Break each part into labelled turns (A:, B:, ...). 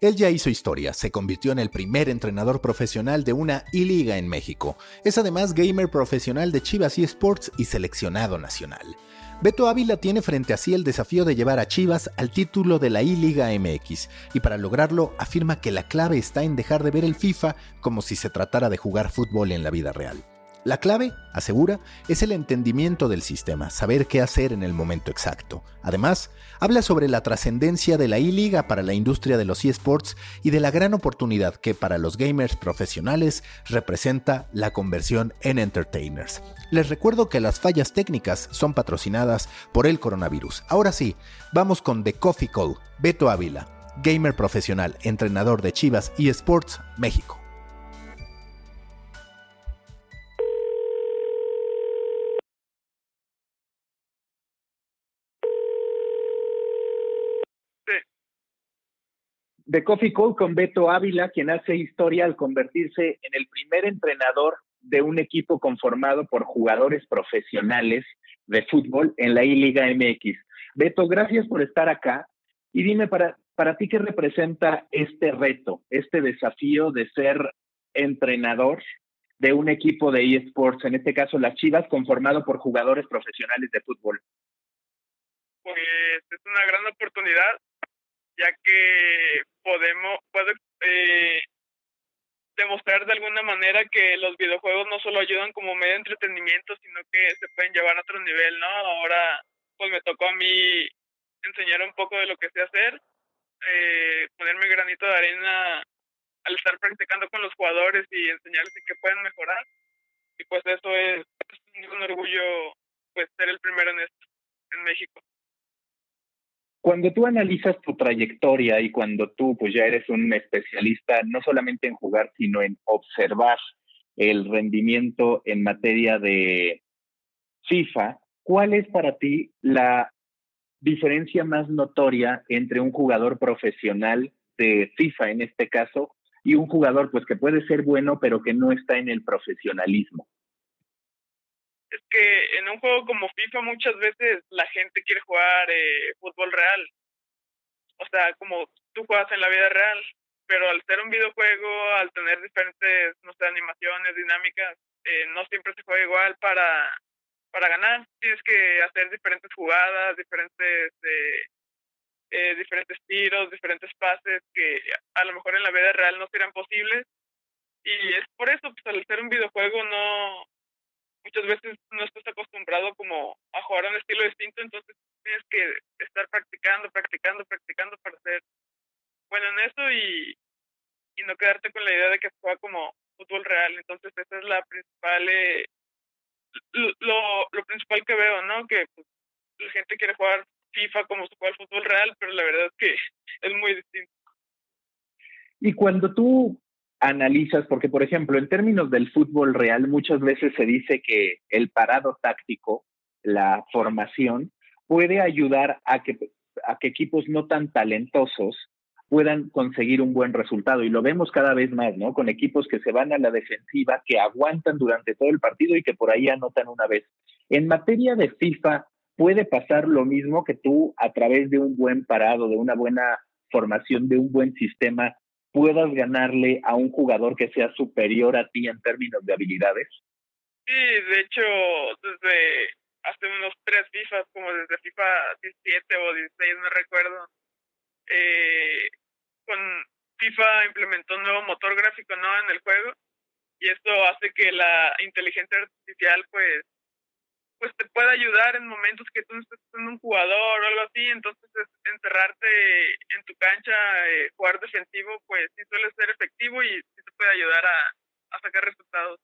A: Él ya hizo historia, se convirtió en el primer entrenador profesional de una I-Liga en México. Es además gamer profesional de Chivas eSports y seleccionado nacional. Beto Ávila tiene frente a sí el desafío de llevar a Chivas al título de la I-Liga MX, y para lograrlo afirma que la clave está en dejar de ver el FIFA como si se tratara de jugar fútbol en la vida real. La clave, asegura, es el entendimiento del sistema, saber qué hacer en el momento exacto. Además, habla sobre la trascendencia de la I-Liga para la industria de los eSports y de la gran oportunidad que para los gamers profesionales representa la conversión en entertainers. Les recuerdo que las fallas técnicas son patrocinadas por el coronavirus. Ahora sí, vamos con The Coffee Call, Beto Ávila, gamer profesional, entrenador de Chivas eSports, México.
B: De Coffee Call con Beto Ávila, quien hace historia al convertirse en el primer entrenador de un equipo conformado por jugadores profesionales de fútbol en la I-Liga MX. Beto, gracias por estar acá y dime para, para ti qué representa este reto, este desafío de ser entrenador de un equipo de eSports, en este caso las Chivas, conformado por jugadores profesionales de fútbol.
C: Pues es una gran oportunidad ya que podemos, puedo eh, demostrar de alguna manera que los videojuegos no solo ayudan como medio entretenimiento, sino que se pueden llevar a otro nivel, ¿no? Ahora, pues me tocó a mí enseñar un poco de lo que sé hacer, eh, ponerme granito de arena al estar practicando con los jugadores y enseñarles en qué pueden mejorar. Y pues eso es, es un orgullo, pues ser el primero en esto, en México.
B: Cuando tú analizas tu trayectoria y cuando tú pues ya eres un especialista no solamente en jugar, sino en observar el rendimiento en materia de FIFA, ¿cuál es para ti la diferencia más notoria entre un jugador profesional de FIFA en este caso y un jugador pues que puede ser bueno pero que no está en el profesionalismo?
C: Es que en un juego como FIFA muchas veces la gente quiere jugar eh, fútbol real. O sea, como tú juegas en la vida real, pero al ser un videojuego, al tener diferentes, no sé, animaciones, dinámicas, eh, no siempre se juega igual para, para ganar. Tienes que hacer diferentes jugadas, diferentes, eh, eh, diferentes tiros, diferentes pases que a lo mejor en la vida real no serían posibles. Y es por eso, pues al ser un videojuego no, muchas veces no estás acostumbrado como a jugar a un estilo distinto, entonces tienes que estar practicando, practicando, practicando para ser bueno en eso y, y no quedarte con la idea de que juega como fútbol real. Entonces esa es la principal, eh, lo, lo principal que veo, ¿no? Que pues, la gente quiere jugar FIFA como se juega fútbol real, pero la verdad es que es muy distinto.
B: Y cuando tú analizas, porque por ejemplo, en términos del fútbol real, muchas veces se dice que el parado táctico, la formación, puede ayudar a que, a que equipos no tan talentosos puedan conseguir un buen resultado. Y lo vemos cada vez más, ¿no? Con equipos que se van a la defensiva, que aguantan durante todo el partido y que por ahí anotan una vez. En materia de FIFA, puede pasar lo mismo que tú a través de un buen parado, de una buena formación, de un buen sistema, puedas ganarle a un jugador que sea superior a ti en términos de habilidades?
C: Sí, de hecho, desde hace unos tres FIFA, como desde FIFA 17 o 16, no recuerdo, eh, con FIFA implementó un nuevo motor gráfico ¿no? en el juego y esto hace que la inteligencia artificial pues pues te puede ayudar en momentos que tú no estés siendo un jugador o algo así, entonces encerrarte en tu cancha, eh, jugar defensivo, pues sí suele ser efectivo y sí te puede ayudar a, a sacar resultados.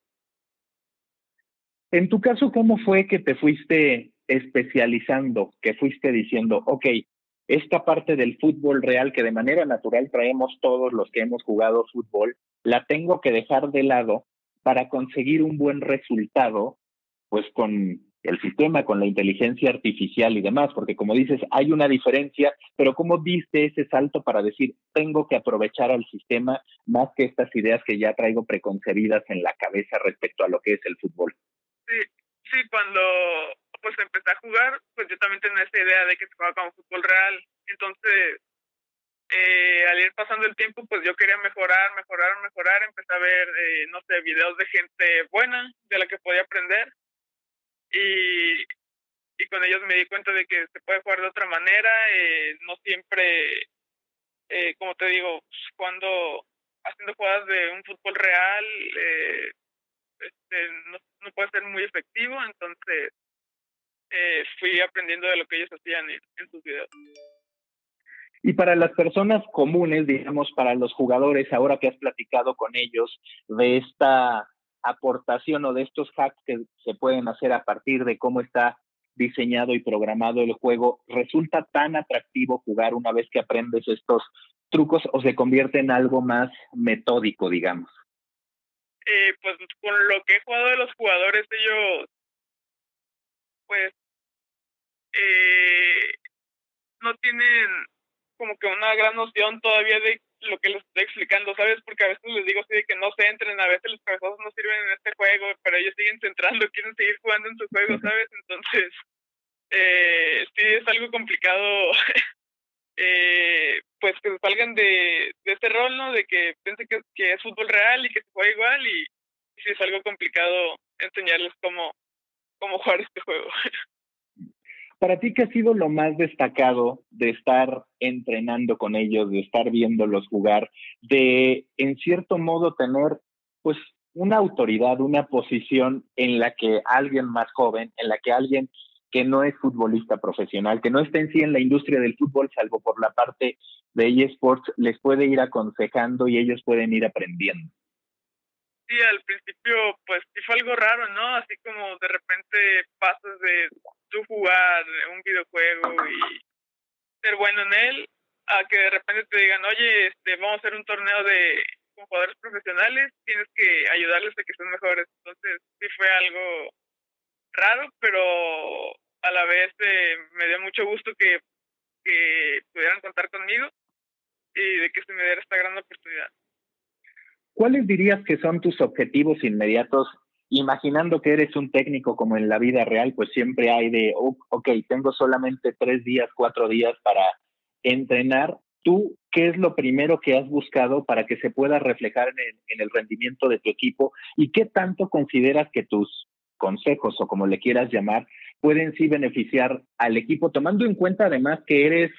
B: En tu caso, ¿cómo fue que te fuiste especializando, que fuiste diciendo, ok, esta parte del fútbol real que de manera natural traemos todos los que hemos jugado fútbol, la tengo que dejar de lado para conseguir un buen resultado, pues con el sistema con la inteligencia artificial y demás, porque como dices, hay una diferencia, pero ¿cómo viste ese salto para decir, tengo que aprovechar al sistema más que estas ideas que ya traigo preconcebidas en la cabeza respecto a lo que es el fútbol?
C: Sí, sí, cuando pues empecé a jugar, pues yo también tenía esa idea de que se jugaba como fútbol real, entonces eh, al ir pasando el tiempo, pues yo quería mejorar, mejorar, mejorar. Empecé a ver, eh, no sé, videos de gente buena, de la que podía aprender. Y, y con ellos me di cuenta de que se puede jugar de otra manera. Eh, no siempre, eh, como te digo, cuando haciendo jugadas de un fútbol real, eh, este, no, no puede ser muy efectivo. Entonces, eh, fui aprendiendo de lo que ellos hacían en, en sus videos.
B: Y para las personas comunes, digamos, para los jugadores, ahora que has platicado con ellos de esta aportación o de estos hacks que se pueden hacer a partir de cómo está diseñado y programado el juego, ¿resulta tan atractivo jugar una vez que aprendes estos trucos o se convierte en algo más metódico, digamos?
C: Eh, pues con lo que he jugado de los jugadores, ellos, pues, eh, no tienen como que una gran noción todavía de lo que les estoy explicando, ¿sabes? Porque a veces les digo así de que no se entren, a veces los cabezazos no sirven en este juego, pero ellos siguen centrando, quieren seguir jugando en su juego, ¿sabes? Entonces, eh, sí es algo complicado, eh, pues que salgan de, de este rol, ¿no? De que piensen que, que es fútbol real y que se juega igual y, y sí es algo complicado enseñarles cómo, cómo jugar este juego.
B: Para ti, ¿qué ha sido lo más destacado de estar entrenando con ellos, de estar viéndolos jugar, de en cierto modo tener pues una autoridad, una posición en la que alguien más joven, en la que alguien que no es futbolista profesional, que no está en sí en la industria del fútbol, salvo por la parte de eSports, les puede ir aconsejando y ellos pueden ir aprendiendo?
C: Sí, al principio pues sí fue algo raro, ¿no? Así como de repente pasas de tú jugar un videojuego y ser bueno en él, a que de repente te digan, oye, este, vamos a hacer un torneo de con jugadores profesionales, tienes que ayudarles a que sean mejores. Entonces sí fue algo raro, pero a la vez eh, me dio mucho gusto que, que pudieran contar conmigo y de que se me diera esta gran oportunidad.
B: ¿Cuáles dirías que son tus objetivos inmediatos? Imaginando que eres un técnico como en la vida real, pues siempre hay de, oh, ok, tengo solamente tres días, cuatro días para entrenar. ¿Tú qué es lo primero que has buscado para que se pueda reflejar en el, en el rendimiento de tu equipo? ¿Y qué tanto consideras que tus consejos o como le quieras llamar pueden sí beneficiar al equipo, tomando en cuenta además que eres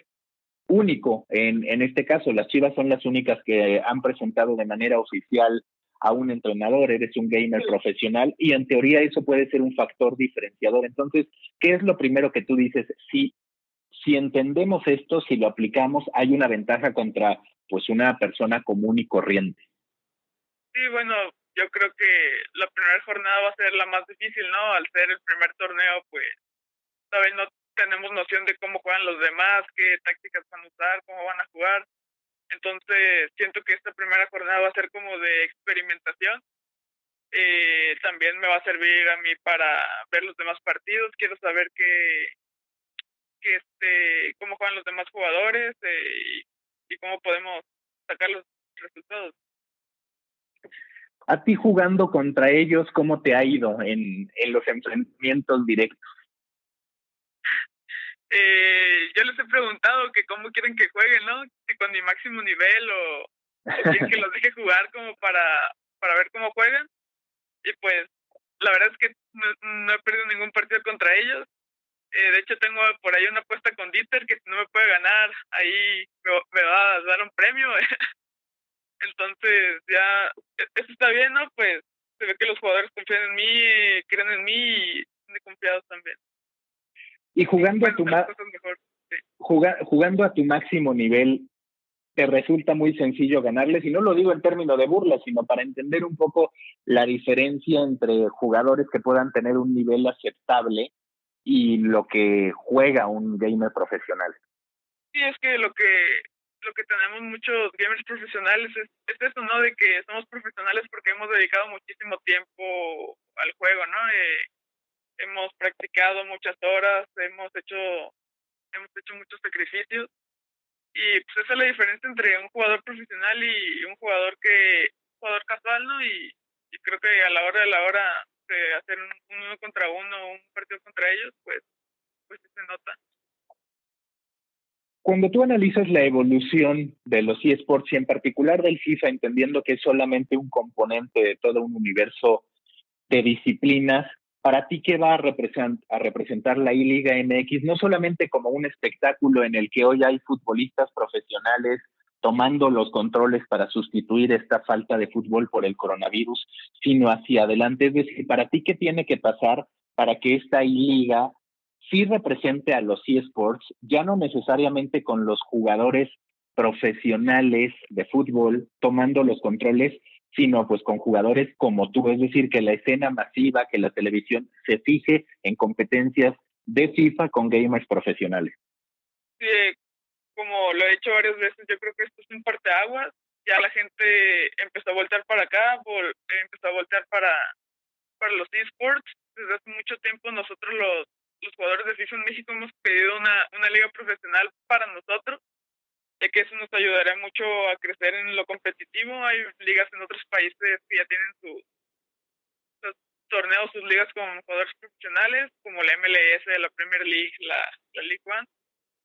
B: único. En, en este caso, las Chivas son las únicas que han presentado de manera oficial a un entrenador, eres un gamer profesional y en teoría eso puede ser un factor diferenciador. Entonces, ¿qué es lo primero que tú dices? Si, si entendemos esto, si lo aplicamos, hay una ventaja contra pues una persona común y corriente.
C: Sí, bueno, yo creo que la primera jornada va a ser la más difícil, ¿no? Al ser el primer torneo, pues, sabes, no tenemos noción de cómo juegan los demás, qué tácticas van a usar, cómo van a jugar. Entonces, siento que esta primera jornada va a ser como de experimentación. Eh, también me va a servir a mí para ver los demás partidos. Quiero saber qué, qué este, cómo juegan los demás jugadores eh, y, y cómo podemos sacar los resultados.
B: A ti jugando contra ellos, ¿cómo te ha ido en, en los enfrentamientos directos?
C: Eh, yo les he preguntado que cómo quieren que jueguen, ¿no? Si con mi máximo nivel o, que los deje jugar como para, para ver cómo juegan. Y pues la verdad es que no, no he perdido ningún partido contra ellos. Eh, de hecho, tengo por ahí una apuesta con Dieter que si no me puede ganar, ahí me, va a dar un premio. Entonces, ya, eso está bien, ¿no? Pues se ve que los jugadores confían en mí, creen en mí y son confiados también.
B: Y jugando a tu jugando a tu máximo nivel, te resulta muy sencillo ganarles, y no lo digo en términos de burla, sino para entender un poco la diferencia entre jugadores que puedan tener un nivel aceptable y lo que juega un gamer profesional.
C: Sí, es que lo que lo que tenemos muchos gamers profesionales es, es eso, ¿no? De que somos profesionales porque hemos dedicado muchísimo tiempo al juego, ¿no? Eh, hemos practicado muchas horas, hemos hecho, hemos hecho muchos sacrificios. Y pues esa es la diferencia entre un jugador profesional y un jugador que, jugador casual, ¿no? Y, y creo que a la hora de la hora de hacer un, un uno contra uno, un partido contra ellos, pues, pues se nota.
B: Cuando tú analizas la evolución de los eSports y en particular del FIFA, entendiendo que es solamente un componente de todo un universo de disciplinas, para ti, ¿qué va a, a representar la I-Liga MX? No solamente como un espectáculo en el que hoy hay futbolistas profesionales tomando los controles para sustituir esta falta de fútbol por el coronavirus, sino hacia adelante. Es decir, para ti, ¿qué tiene que pasar para que esta I-Liga sí represente a los eSports, ya no necesariamente con los jugadores profesionales de fútbol tomando los controles, sino pues con jugadores como tú, es decir, que la escena masiva, que la televisión se fije en competencias de FIFA con gamers profesionales.
C: Sí, como lo he hecho varias veces, yo creo que esto es un parteaguas, ya la gente empezó a voltear para acá, empezó a voltear para, para los esports, desde hace mucho tiempo nosotros los los jugadores de FIFA en México hemos pedido una, una liga profesional para nosotros, ya que eso nos ayudaría mucho a crecer en lo competitivo. Hay ligas en otros países que ya tienen sus, torneos, sus ligas con jugadores profesionales, como la MLS, la Premier League, la, League One.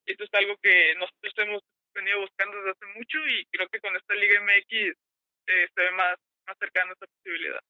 C: Esto es algo que nosotros hemos venido buscando desde hace mucho y creo que con esta Liga MX eh, se ve más, más cercano a esa posibilidad.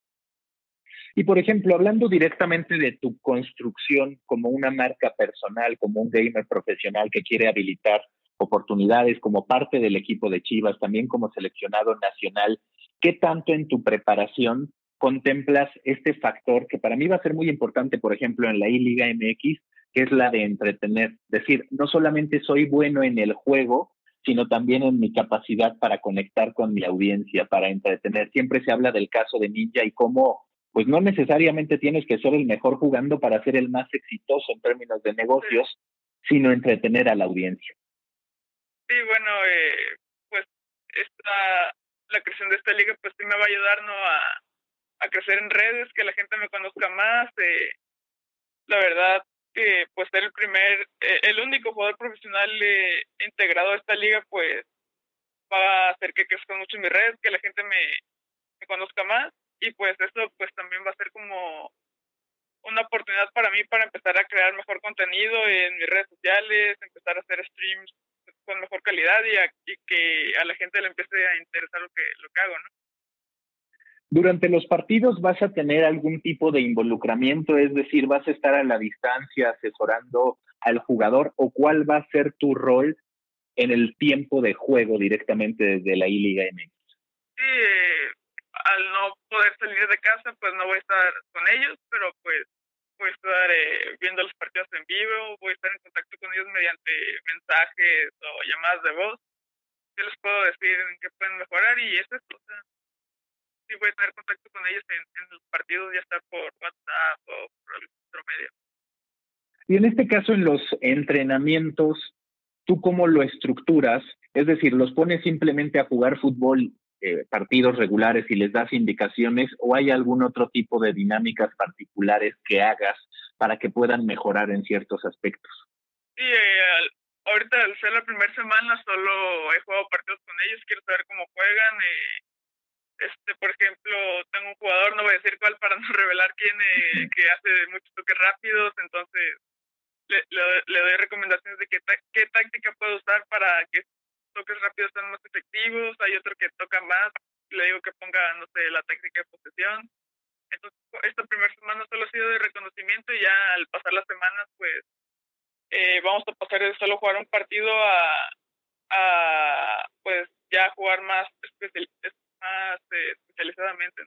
B: Y por ejemplo, hablando directamente de tu construcción como una marca personal, como un gamer profesional que quiere habilitar oportunidades como parte del equipo de Chivas, también como seleccionado nacional, ¿qué tanto en tu preparación contemplas este factor que para mí va a ser muy importante, por ejemplo, en la I-Liga MX, que es la de entretener? Decir, no solamente soy bueno en el juego, sino también en mi capacidad para conectar con mi audiencia, para entretener. Siempre se habla del caso de Ninja y cómo pues no necesariamente tienes que ser el mejor jugando para ser el más exitoso en términos de negocios, sino entretener a la audiencia.
C: Sí, bueno, eh, pues esta, la creación de esta liga pues sí me va a ayudar ¿no? a, a crecer en redes, que la gente me conozca más. Eh, la verdad que pues ser el primer, eh, el único jugador profesional integrado a esta liga pues va a hacer que crezca mucho en mis redes, que la gente me, me conozca más y pues eso pues también va a ser como una oportunidad para mí para empezar a crear mejor contenido en mis redes sociales, empezar a hacer streams con mejor calidad y, que a la gente le empiece a interesar lo que, lo que hago, ¿no?
B: Durante los partidos vas a tener algún tipo de involucramiento, es decir, vas a estar a la distancia asesorando al jugador o cuál va a ser tu rol en el tiempo de juego directamente desde la I-Liga MX.
C: Sí, al no poder salir de casa, pues no voy a estar con ellos, pero pues voy a estar eh, viendo los partidos en vivo, voy a estar en contacto con ellos mediante mensajes o llamadas de voz. Yo les puedo decir en qué pueden mejorar y eso es cosa. Sí voy a tener contacto con ellos en, los partidos, ya sea por WhatsApp o por otro medio.
B: Y en este caso, en los entrenamientos, ¿tú cómo lo estructuras? Es decir, ¿los pones simplemente a jugar fútbol eh, partidos regulares y les das indicaciones o hay algún otro tipo de dinámicas particulares que hagas para que puedan mejorar en ciertos aspectos?
C: Sí, eh, ahorita al ser la primera semana solo he jugado partidos con ellos, quiero saber cómo juegan. Eh, este, por ejemplo, tengo un jugador, no voy a decir cuál para no revelar quién, que hace muchos toques rápidos, entonces le, le, doy recomendaciones de qué, qué táctica puedo usar para que toques rápidos son más efectivos, hay otro que toca más, le digo que ponga, no sé, la técnica de posesión. Entonces, esta primera semana solo ha sido de reconocimiento y ya al pasar las semanas, pues, eh, vamos a pasar de solo jugar un partido a, a pues, ya jugar más, más eh, especializadamente.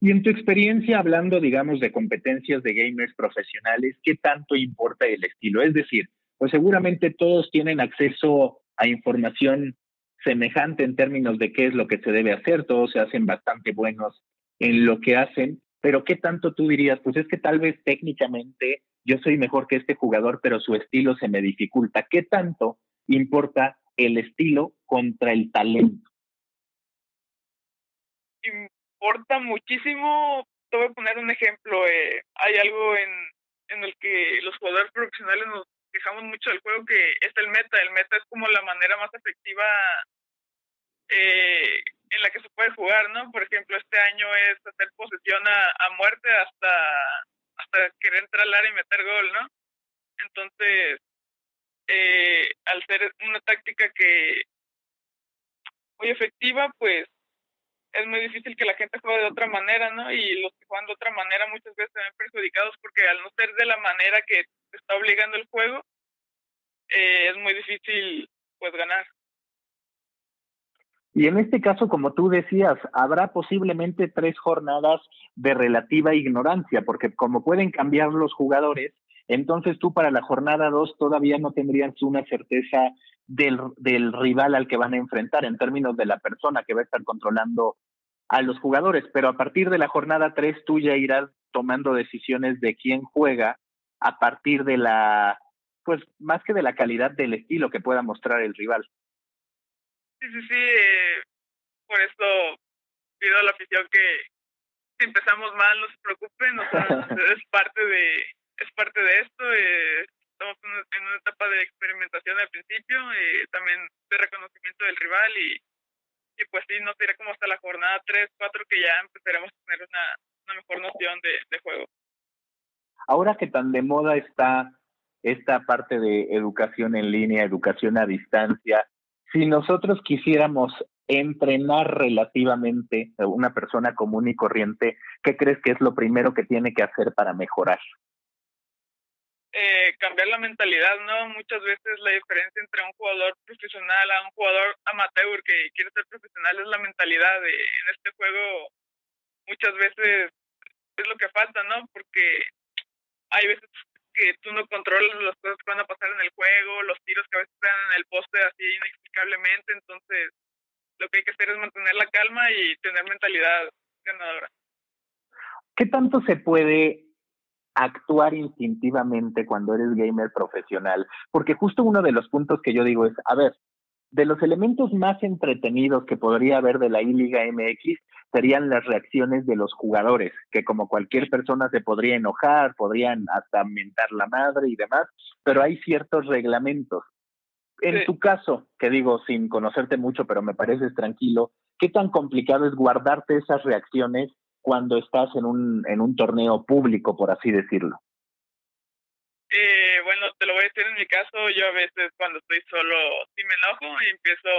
B: Y en tu experiencia, hablando, digamos, de competencias de gamers profesionales, ¿qué tanto importa el estilo? Es decir, pues seguramente todos tienen acceso a información semejante en términos de qué es lo que se debe hacer, todos se hacen bastante buenos en lo que hacen, pero ¿qué tanto tú dirías? Pues es que tal vez técnicamente yo soy mejor que este jugador, pero su estilo se me dificulta. ¿Qué tanto importa el estilo contra el talento?
C: Importa muchísimo. Te voy a poner un ejemplo. Eh, hay algo en, en el que los jugadores profesionales nos quejamos mucho del juego que es el meta. El meta es como la manera más efectiva eh, en la que se puede jugar, ¿no? Por ejemplo, este año es hacer posesión a, muerte hasta, hasta querer entrar al área y meter gol, ¿no? Entonces, eh, al ser una táctica que muy efectiva, pues es muy difícil que la gente juegue de otra manera, ¿no? Y los que juegan de otra manera muchas veces se ven perjudicados porque al no ser de la manera que está obligando el juego, eh, es muy difícil pues ganar.
B: Y en este caso, como tú decías, habrá posiblemente tres jornadas de relativa ignorancia, porque como pueden cambiar los jugadores, entonces tú para la jornada dos todavía no tendrías una certeza del, del rival al que van a enfrentar en términos de la persona que va a estar controlando a los jugadores, pero a partir de la jornada tres tú ya irás tomando decisiones de quién juega a partir de la, pues más que de la calidad del estilo que pueda mostrar el rival.
C: Sí, sí, sí. Eh, por eso pido a la afición que si empezamos mal no se preocupen, o sea, es parte de es parte de esto. Eh, estamos en una etapa de experimentación al principio, eh, también de reconocimiento del rival y, y pues sí, no será como hasta la jornada 3, 4 que ya empezaremos a tener una, una mejor noción de, de juego.
B: Ahora que tan de moda está esta parte de educación en línea, educación a distancia, si nosotros quisiéramos entrenar relativamente a una persona común y corriente, ¿qué crees que es lo primero que tiene que hacer para mejorar?
C: Eh, cambiar la mentalidad, ¿no? Muchas veces la diferencia entre un jugador profesional a un jugador amateur que quiere ser profesional es la mentalidad. De, en este juego muchas veces es lo que falta, ¿no? Porque hay veces que tú no controlas las cosas que van a pasar en el juego, los tiros que a veces están en el poste así inexplicablemente, entonces lo que hay que hacer es mantener la calma y tener mentalidad ganadora.
B: ¿Qué tanto se puede actuar instintivamente cuando eres gamer profesional? Porque justo uno de los puntos que yo digo es, a ver, de los elementos más entretenidos que podría haber de la I-Liga MX serían las reacciones de los jugadores, que como cualquier persona se podría enojar, podrían hasta mentar la madre y demás, pero hay ciertos reglamentos. En tu caso, que digo sin conocerte mucho, pero me pareces tranquilo, ¿qué tan complicado es guardarte esas reacciones cuando estás en un, en un torneo público, por así decirlo?
C: Eh, bueno, te lo voy a decir en mi caso, yo a veces cuando estoy solo sí me enojo y empiezo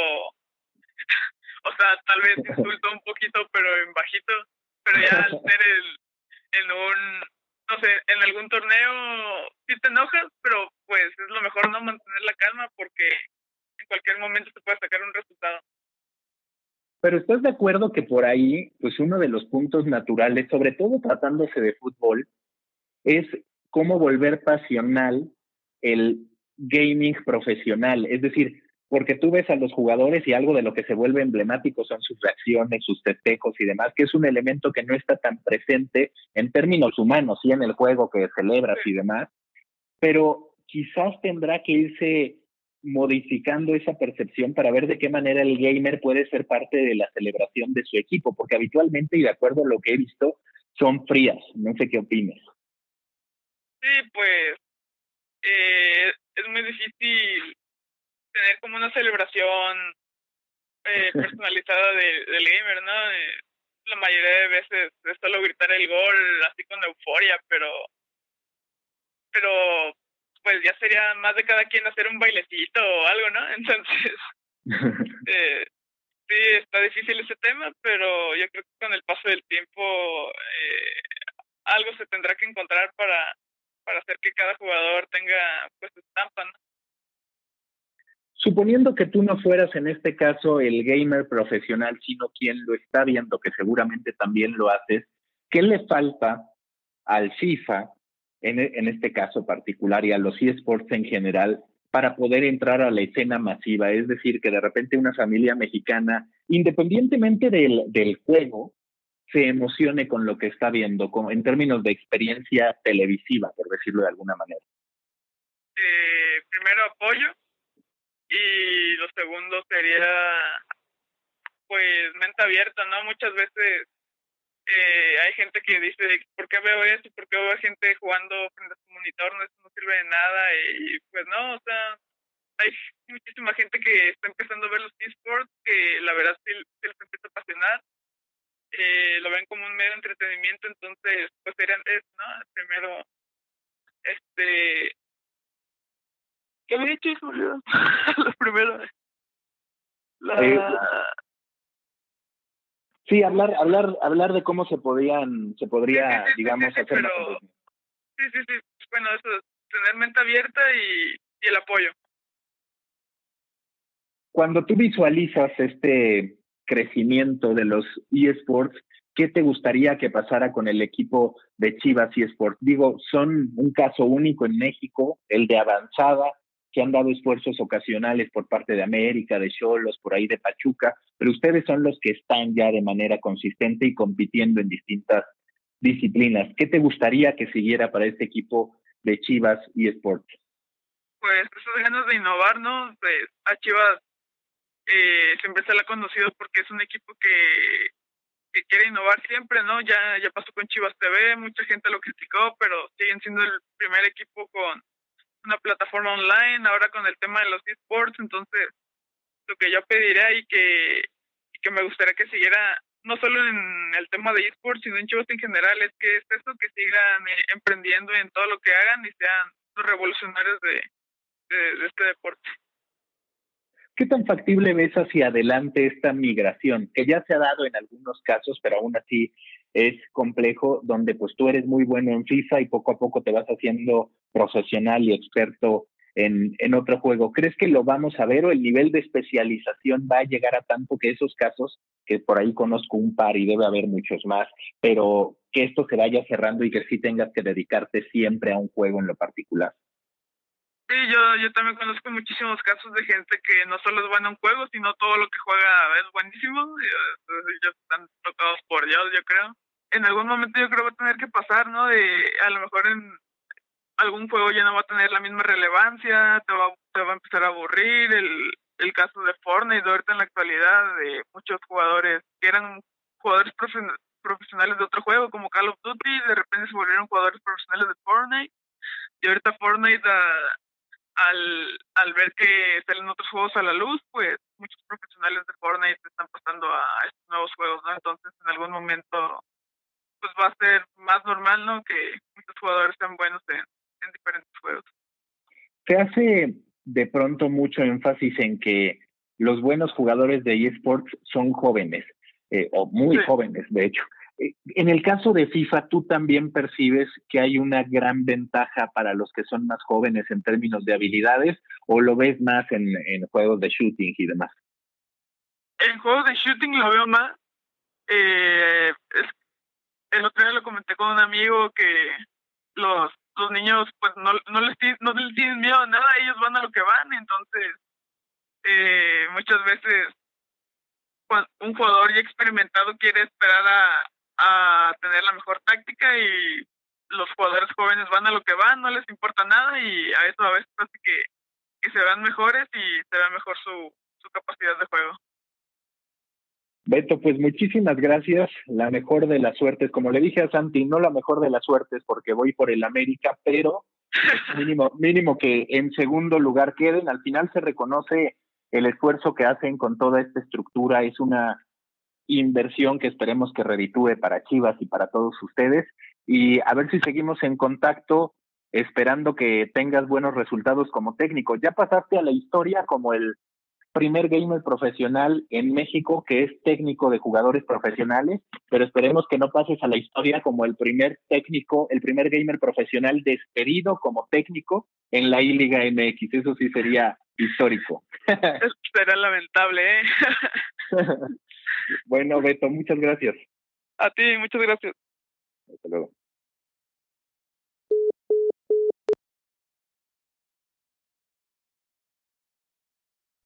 C: o sea, tal vez insulto un poquito, pero en bajito, pero ya al ser el, en un, no sé, en algún torneo sí te enojas, pero pues es lo mejor no mantener la calma porque en cualquier momento se puede sacar un resultado.
B: Pero ¿estás de acuerdo que por ahí, pues uno de los puntos naturales, sobre todo tratándose de fútbol, es cómo volver pasional el gaming profesional? Es decir, porque tú ves a los jugadores y algo de lo que se vuelve emblemático son sus reacciones, sus festejos y demás, que es un elemento que no está tan presente en términos humanos, y en el juego que celebras y demás, pero quizás tendrá que irse modificando esa percepción para ver de qué manera el gamer puede ser parte de la celebración de su equipo, porque habitualmente, y de acuerdo a lo que he visto, son frías. No sé qué opinas.
C: Sí, pues eh, es muy difícil tener como una celebración eh, personalizada de, del gamer, ¿no? Eh, la mayoría de veces es solo gritar el gol así con euforia, pero pero pues ya sería más de cada quien hacer un bailecito o algo, ¿no? Entonces, eh, sí, está difícil ese tema, pero yo creo que con el paso del tiempo eh, algo se tendrá que encontrar para, para hacer que cada jugador tenga pues estampa, ¿no?
B: Suponiendo que tú no fueras en este caso el gamer profesional, sino quien lo está viendo, que seguramente también lo haces, ¿qué le falta al FIFA, en, en este caso particular, y a los eSports en general, para poder entrar a la escena masiva? Es decir, que de repente una familia mexicana, independientemente del, del juego, se emocione con lo que está viendo, con, en términos de experiencia televisiva, por decirlo de alguna manera.
C: Eh, primero apoyo y lo segundo sería, pues, mente abierta, ¿no? Muchas veces eh, hay gente que dice, ¿por qué veo eso? ¿Por qué veo gente jugando frente a su monitor? No, eso no sirve de nada. Y pues no, o sea, hay muchísima gente que está empezando a ver los esports que la verdad sí, les empieza a apasionar. Eh, lo ven como un mero entretenimiento, entonces, pues serían, es, ¿no? Primero, este, ¿Qué había dicho, Julio? la primera. La... Eh,
B: sí, hablar, hablar, hablar de cómo se podían, se podría, digamos, hacer pero...
C: Sí, sí, sí. Bueno, eso, tener mente abierta y, y el apoyo.
B: Cuando tú visualizas este crecimiento de los eSports, ¿qué te gustaría que pasara con el equipo de Chivas eSports? Digo, son un caso único en México, el de avanzada, que han dado esfuerzos ocasionales por parte de América, de Cholos, por ahí de Pachuca, pero ustedes son los que están ya de manera consistente y compitiendo en distintas disciplinas. ¿Qué te gustaría que siguiera para este equipo de Chivas eSports?
C: Pues esas ganas de innovar, ¿no? Pues, a Chivas eh, siempre se le ha conocido porque es un equipo que, que quiere innovar siempre, ¿no? Ya, ya pasó con Chivas TV, mucha gente lo criticó, pero siguen siendo el primer equipo con una plataforma online, ahora con el tema de los esports, entonces lo que yo pediría y que, y que me gustaría que siguiera, no solo en el tema de esports, sino en Chivas en general, es que es eso, que sigan eh, emprendiendo en todo lo que hagan y sean los revolucionarios de, de este deporte.
B: ¿Qué tan factible ves hacia adelante esta migración? Que ya se ha dado en algunos casos, pero aún así es complejo, donde pues tú eres muy bueno en FIFA y poco a poco te vas haciendo profesional y experto en, en otro juego. ¿Crees que lo vamos a ver o el nivel de especialización va a llegar a tanto que esos casos, que por ahí conozco un par y debe haber muchos más, pero que esto se vaya cerrando y que sí tengas que dedicarte siempre a un juego en lo particular?
C: Sí, yo, yo también conozco muchísimos casos de gente que no solo es buena en un sino todo lo que juega es buenísimo. Ellos están tocados por Dios, yo creo. En algún momento yo creo va a tener que pasar, ¿no? De a lo mejor en algún juego ya no va a tener la misma relevancia, te va, te va a empezar a aburrir. El, el caso de Fortnite ahorita en la actualidad, de muchos jugadores que eran jugadores profesionales de otro juego, como Call of Duty, de repente se volvieron jugadores profesionales de Fortnite. Y ahorita Fortnite al, al ver que salen otros juegos a la luz, pues muchos profesionales de Fortnite están pasando a estos nuevos juegos, ¿no? Entonces, en algún momento, pues va a ser más normal, ¿no? Que muchos jugadores sean buenos en, en diferentes juegos.
B: Se hace de pronto mucho énfasis en que los buenos jugadores de eSports son jóvenes, eh, o muy jóvenes, de hecho. Eh, en el caso de FIFA, ¿tú también percibes que hay una gran ventaja para los que son más jóvenes en términos de habilidades o lo ves más en, en juegos de shooting y demás?
C: En juegos de shooting lo veo más. Eh, el otro día lo comenté con un amigo que los, los niños pues no, no, les, no les tienen miedo a nada, ellos van a lo que van, entonces eh, muchas veces un jugador ya experimentado quiere esperar a, a tener la mejor táctica y los jugadores jóvenes van a lo que van, no les importa nada y a eso a veces hace que, que se vean mejores y se vea mejor su, su capacidad de juego.
B: Beto, pues muchísimas gracias. La mejor de las suertes, como le dije a Santi, no la mejor de las suertes porque voy por el América, pero mínimo, mínimo que en segundo lugar queden. Al final se reconoce el esfuerzo que hacen con toda esta estructura. Es una inversión que esperemos que reditúe para Chivas y para todos ustedes. Y a ver si seguimos en contacto, esperando que tengas buenos resultados como técnico. Ya pasaste a la historia como el primer gamer profesional en México que es técnico de jugadores profesionales, pero esperemos que no pases a la historia como el primer técnico, el primer gamer profesional despedido como técnico en la I-Liga MX. Eso sí sería histórico.
C: Eso será lamentable, ¿eh?
B: Bueno, Beto, muchas gracias.
C: A ti, muchas gracias.
B: Hasta luego.